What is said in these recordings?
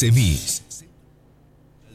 Semis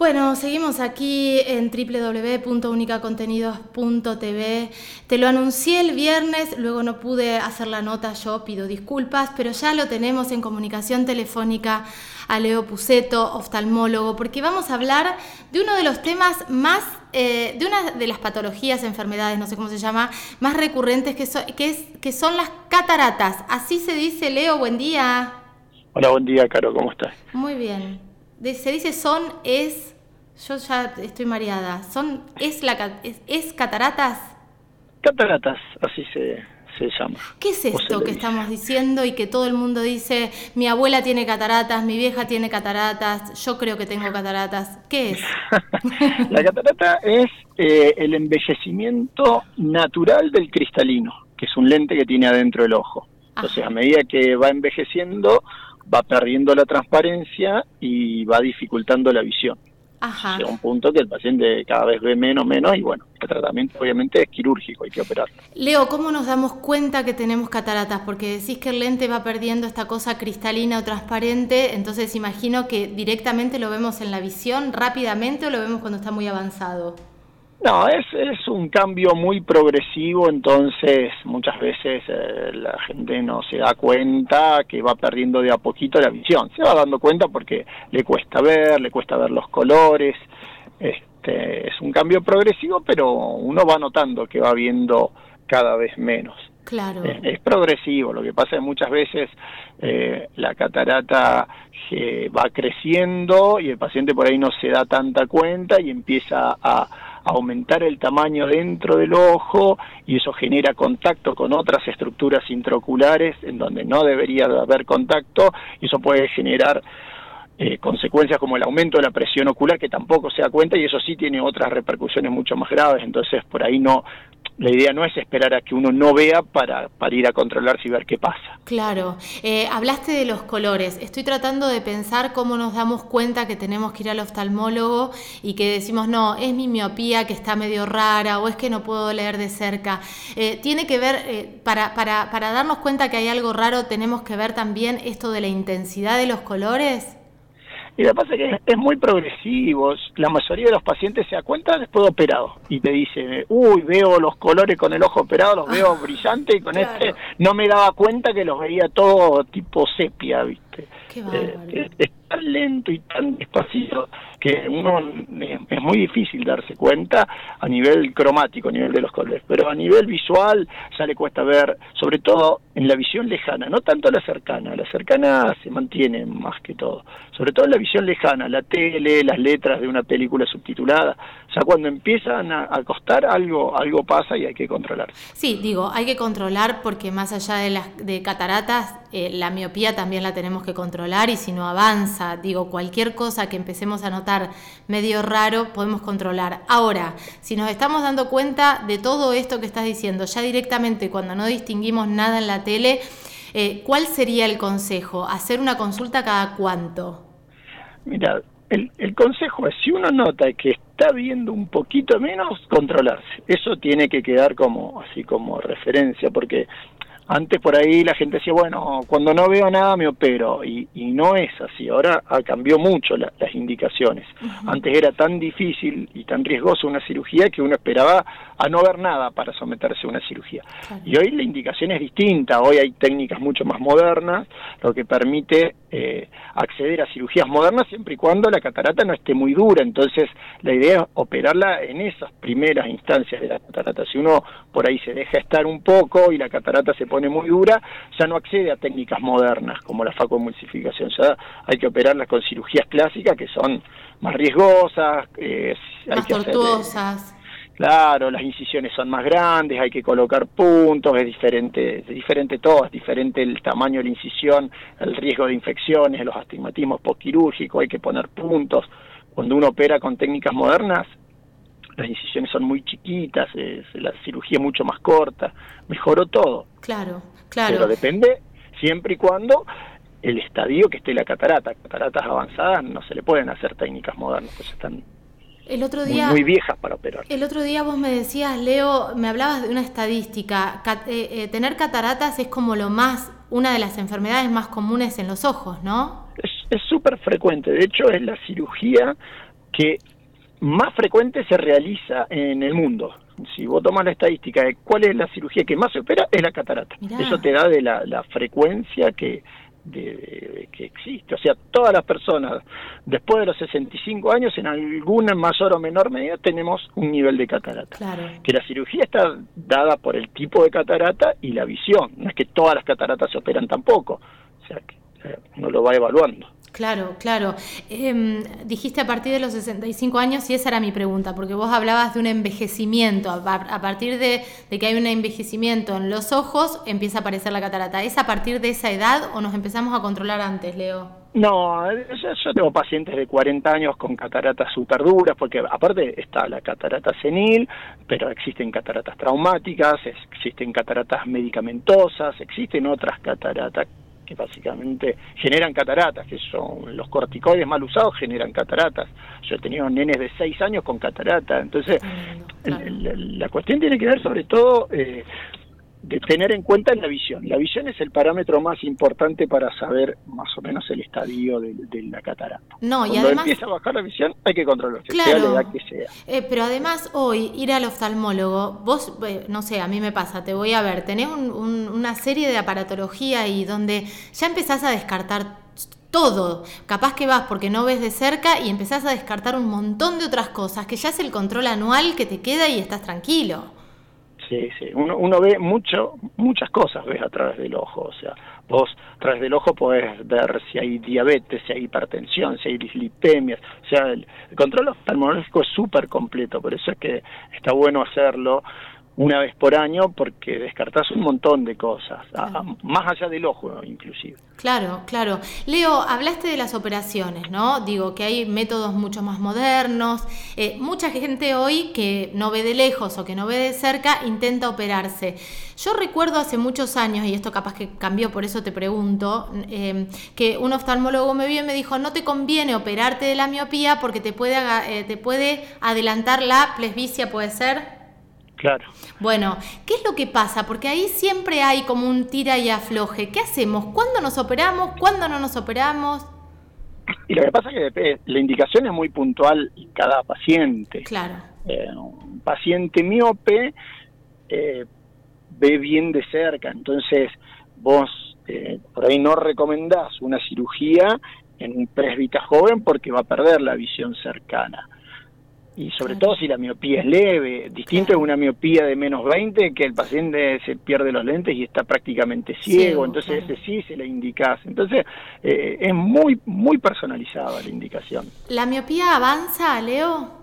Bueno, seguimos aquí en www.unicacontenidos.tv. Te lo anuncié el viernes, luego no pude hacer la nota, yo pido disculpas, pero ya lo tenemos en comunicación telefónica a Leo Puceto, oftalmólogo, porque vamos a hablar de uno de los temas más, eh, de una de las patologías, enfermedades, no sé cómo se llama, más recurrentes, que, que, es, que son las cataratas. Así se dice, Leo, buen día. Hola, buen día, Caro, ¿cómo estás? Muy bien se dice son, es, yo ya estoy mareada, son, es, la, es, cataratas. Cataratas, así se, se llama. ¿Qué es esto que estamos diciendo y que todo el mundo dice, mi abuela tiene cataratas, mi vieja tiene cataratas, yo creo que tengo cataratas? ¿Qué es? la catarata es eh, el embellecimiento natural del cristalino, que es un lente que tiene adentro el ojo. Entonces, a medida que va envejeciendo, va perdiendo la transparencia y va dificultando la visión. Ajá. Llega un punto que el paciente cada vez ve menos, menos y bueno, el tratamiento obviamente es quirúrgico, hay que operar. Leo, ¿cómo nos damos cuenta que tenemos cataratas? Porque decís que el lente va perdiendo esta cosa cristalina o transparente, entonces imagino que directamente lo vemos en la visión rápidamente o lo vemos cuando está muy avanzado. No, es, es un cambio muy progresivo, entonces muchas veces eh, la gente no se da cuenta que va perdiendo de a poquito la visión. Se va dando cuenta porque le cuesta ver, le cuesta ver los colores. Este, es un cambio progresivo, pero uno va notando que va viendo cada vez menos. Claro. Es, progresivo. Lo que pasa es que muchas veces eh, la catarata eh, va creciendo y el paciente por ahí no se da tanta cuenta y empieza a aumentar el tamaño dentro del ojo y eso genera contacto con otras estructuras intraoculares en donde no debería haber contacto y eso puede generar eh, consecuencias como el aumento de la presión ocular que tampoco se da cuenta y eso sí tiene otras repercusiones mucho más graves. Entonces por ahí no la idea no es esperar a que uno no vea para, ir a controlarse y ver qué pasa. Claro, eh, hablaste de los colores. Estoy tratando de pensar cómo nos damos cuenta que tenemos que ir al oftalmólogo y que decimos, no, es mi miopía que está medio rara o es que no puedo leer de cerca. Eh, tiene que ver, eh, para, para, para darnos cuenta que hay algo raro, tenemos que ver también esto de la intensidad de los colores. Y lo que pasa es que es muy progresivo. La mayoría de los pacientes se da cuenta después de operado y te dice, uy, veo los colores con el ojo operado, los veo brillantes y con este no me daba cuenta que los veía todo tipo sepia, ¿viste? Qué eh, es, tan lento y tan despacito que uno es muy difícil darse cuenta a nivel cromático, a nivel de los colores, pero a nivel visual ya le cuesta ver, sobre todo en la visión lejana, no tanto la cercana, la cercana se mantiene más que todo, sobre todo en la visión lejana, la tele, las letras de una película subtitulada, ya cuando empiezan a, costar algo, algo pasa y hay que controlar. Sí, digo, hay que controlar porque más allá de las de cataratas, eh, la miopía también la tenemos que controlar y si no avanza, digo, cualquier cosa que empecemos a notar medio raro, podemos controlar. Ahora, si nos estamos dando cuenta de todo esto que estás diciendo, ya directamente cuando no distinguimos nada en la tele, eh, ¿cuál sería el consejo? ¿Hacer una consulta cada cuánto? Mira, el, el, consejo es, si uno nota que está viendo un poquito menos, controlarse. Eso tiene que quedar como así como referencia, porque antes por ahí la gente decía, bueno, cuando no veo nada me opero, y, no es así, ahora cambió mucho las indicaciones. Antes era tan difícil y tan riesgoso una cirugía que uno esperaba a no ver nada para someterse a una cirugía. Y hoy la indicación es distinta, hoy hay técnicas mucho más modernas, lo que permite eh, acceder a cirugías modernas siempre y cuando la catarata no esté muy dura, entonces la idea es operarla en esas primeras instancias de la catarata. Si uno por ahí se deja estar un poco y la catarata se pone muy dura, ya no accede a técnicas modernas como la facomulsificación, ya hay que operarlas con cirugías clásicas que son más riesgosas, eh, más tortuosas. Claro, las incisiones son más grandes, hay que colocar puntos, es diferente, es diferente todo, es diferente el tamaño de la incisión, el riesgo de infecciones, los astigmatismos postquirúrgicos, hay que poner puntos. Cuando uno opera con técnicas modernas, las incisiones son muy chiquitas, la cirugía es mucho más corta, mejoró todo. Claro, claro. Pero depende siempre y cuando el estadio que esté la catarata. Cataratas avanzadas no se le pueden hacer técnicas modernas, pues están el otro día, muy, viejas para operar. El otro día vos me decías, Leo, me hablabas de una estadística. Eh, eh, tener cataratas es como lo más, una de las enfermedades más comunes en los ojos, ¿no? Es súper frecuente. De hecho, es la cirugía que más frecuente se realiza en el mundo. Si vos tomas la estadística de cuál es la cirugía que más se opera, es la catarata. Eso te da de la, la frecuencia que, de, que existe. O sea, todas las personas después de los 65 años, en alguna mayor o menor medida, tenemos un nivel de catarata. Que la cirugía está dada por el tipo de catarata y la visión. No es que todas las cataratas se operan tampoco. O sea, que eh, uno lo va evaluando. Claro, claro. Em, dijiste a partir de los 65 años y esa era mi pregunta, porque vos hablabas de un envejecimiento. A, partir de, que hay un envejecimiento en los ojos, empieza a aparecer la catarata. ¿Es a partir de esa edad o nos empezamos a controlar antes, Leo? No, yo, tengo pacientes de 40 años con cataratas súper duras, porque aparte está la catarata senil, pero existen cataratas traumáticas, existen cataratas medicamentosas, existen otras cataratas que básicamente generan cataratas, que son los corticoides mal usados generan cataratas. Yo he tenido nenes de 6 años con catarata, entonces la, cuestión tiene que ver sobre todo eh, de tener en cuenta la visión. La visión es el parámetro más importante para saber más o menos el estadio de, la catarata. No, Cuando además, empieza a bajar la visión hay que controlar, sea la edad que sea. Eh, pero además hoy ir al oftalmólogo, vos, eh, no sé, a mí me pasa, te voy a ver, tenés una serie de aparatología y donde ya empezás a descartar todo. Capaz que vas porque no ves de cerca y empezás a descartar un montón de otras cosas, que ya es el control anual que te queda y estás tranquilo. Sí, sí, uno, uno ve mucho, muchas cosas ves a través del ojo, o sea, vos a través del ojo podés ver si hay diabetes, si hay hipertensión, si hay dislipemias, o sea, el, el control oftalmológico es súper completo, por eso es que está bueno hacerlo una vez por año porque descartás un montón de cosas, más allá del ojo inclusive. Claro, claro. Leo, hablaste de las operaciones, ¿no? Digo que hay métodos mucho más modernos. Eh, mucha gente hoy que no ve de lejos o que no ve de cerca intenta operarse. Yo recuerdo hace muchos años, y esto capaz que cambió, por eso te pregunto, eh, que un oftalmólogo me vio y me dijo, no te conviene operarte de la miopía porque te puede, eh, te puede adelantar la presbicia, ¿puede ser? Claro. Bueno, ¿qué es lo que pasa? Porque ahí siempre hay como un tira y afloje. ¿Qué hacemos? ¿Cuándo nos operamos? ¿Cuándo no nos operamos? Y lo que pasa es que la indicación es muy puntual en cada paciente. Claro. Eh, un paciente miope eh, ve bien de cerca, entonces vos eh, por ahí no recomendás una cirugía en un presbita joven porque va a perder la visión cercana y sobre todo si la miopía es leve, distinto es una miopía de menos 20 que el paciente se pierde los lentes y está prácticamente ciego, entonces ese sí se le indicas. Entonces eh, es muy muy personalizada la indicación. ¿La miopía avanza, Leo?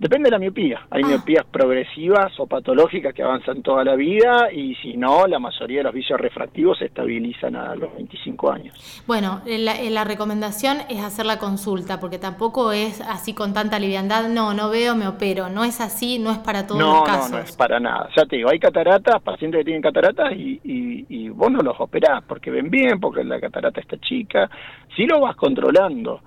Depende de la miopía. Hay ah. miopías progresivas o patológicas que avanzan toda la vida y si no, la mayoría de los vicios refractivos se estabilizan a los 25 años. Bueno, la, recomendación es hacer la consulta porque tampoco es así con tanta liviandad, no, no veo, me opero. No es así, no es para todos los casos. No, no es para nada. Ya te digo, hay cataratas, pacientes que tienen cataratas y, y vos no los operás porque ven bien, porque la catarata está chica. Si lo vas controlando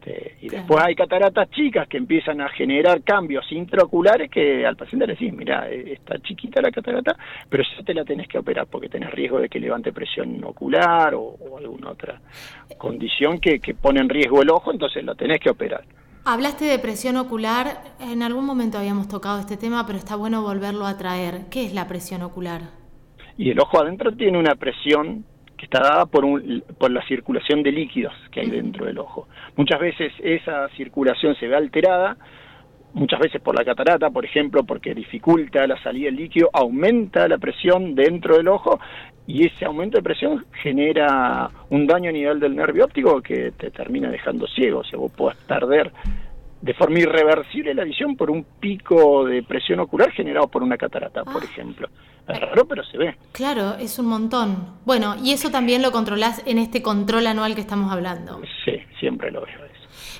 este, y después hay cataratas chicas que empiezan a generar cambios intraoculares que al paciente le decís, mira, eh, está chiquita la catarata, pero ya te la tenés que operar porque tenés riesgo de que levante presión ocular o, alguna otra condición que, que pone en riesgo el ojo, entonces la tenés que operar. Hablaste de presión ocular, en algún momento habíamos tocado este tema, pero está bueno volverlo a traer. ¿Qué es la presión ocular? Y el ojo adentro tiene una presión que está dada por, un, por la circulación de líquidos que hay dentro del ojo. Muchas veces esa circulación se ve alterada, muchas veces por la catarata, por ejemplo, porque dificulta la salida del líquido, aumenta la presión dentro del ojo y ese aumento de presión genera un daño a nivel del nervio óptico que te termina dejando ciego, o sea, vos podés perder de forma irreversible la visión por un pico de presión ocular generado por una catarata, por ah. ejemplo. Es raro, pero se ve. Claro, es un montón. Bueno, y eso también lo controlás en este control anual que estamos hablando. Sí, siempre lo veo.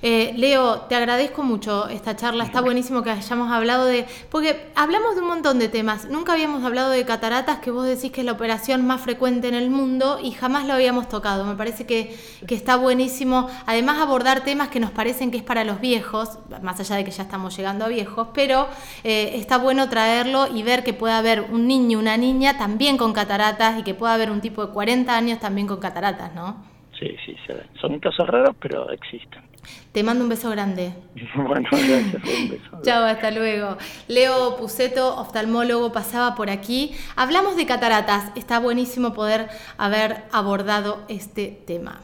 Eh, Leo, te agradezco mucho esta charla, está buenísimo que hayamos hablado de, porque hablamos de un montón de temas, nunca habíamos hablado de cataratas, que vos decís que es la operación más frecuente en el mundo y jamás lo habíamos tocado, me parece que, está buenísimo, además abordar temas que nos parecen que es para los viejos, más allá de que ya estamos llegando a viejos, pero eh, está bueno traerlo y ver que puede haber un niño, una niña también con cataratas y que pueda haber un tipo de 40 años también con cataratas, ¿no? Sí, sí, son casos raros, pero existen. Te mando un beso grande. Bueno, gracias. Un beso. Chao, hasta luego. Leo Puceto, oftalmólogo, pasaba por aquí. Hablamos de cataratas. Está buenísimo poder haber abordado este tema.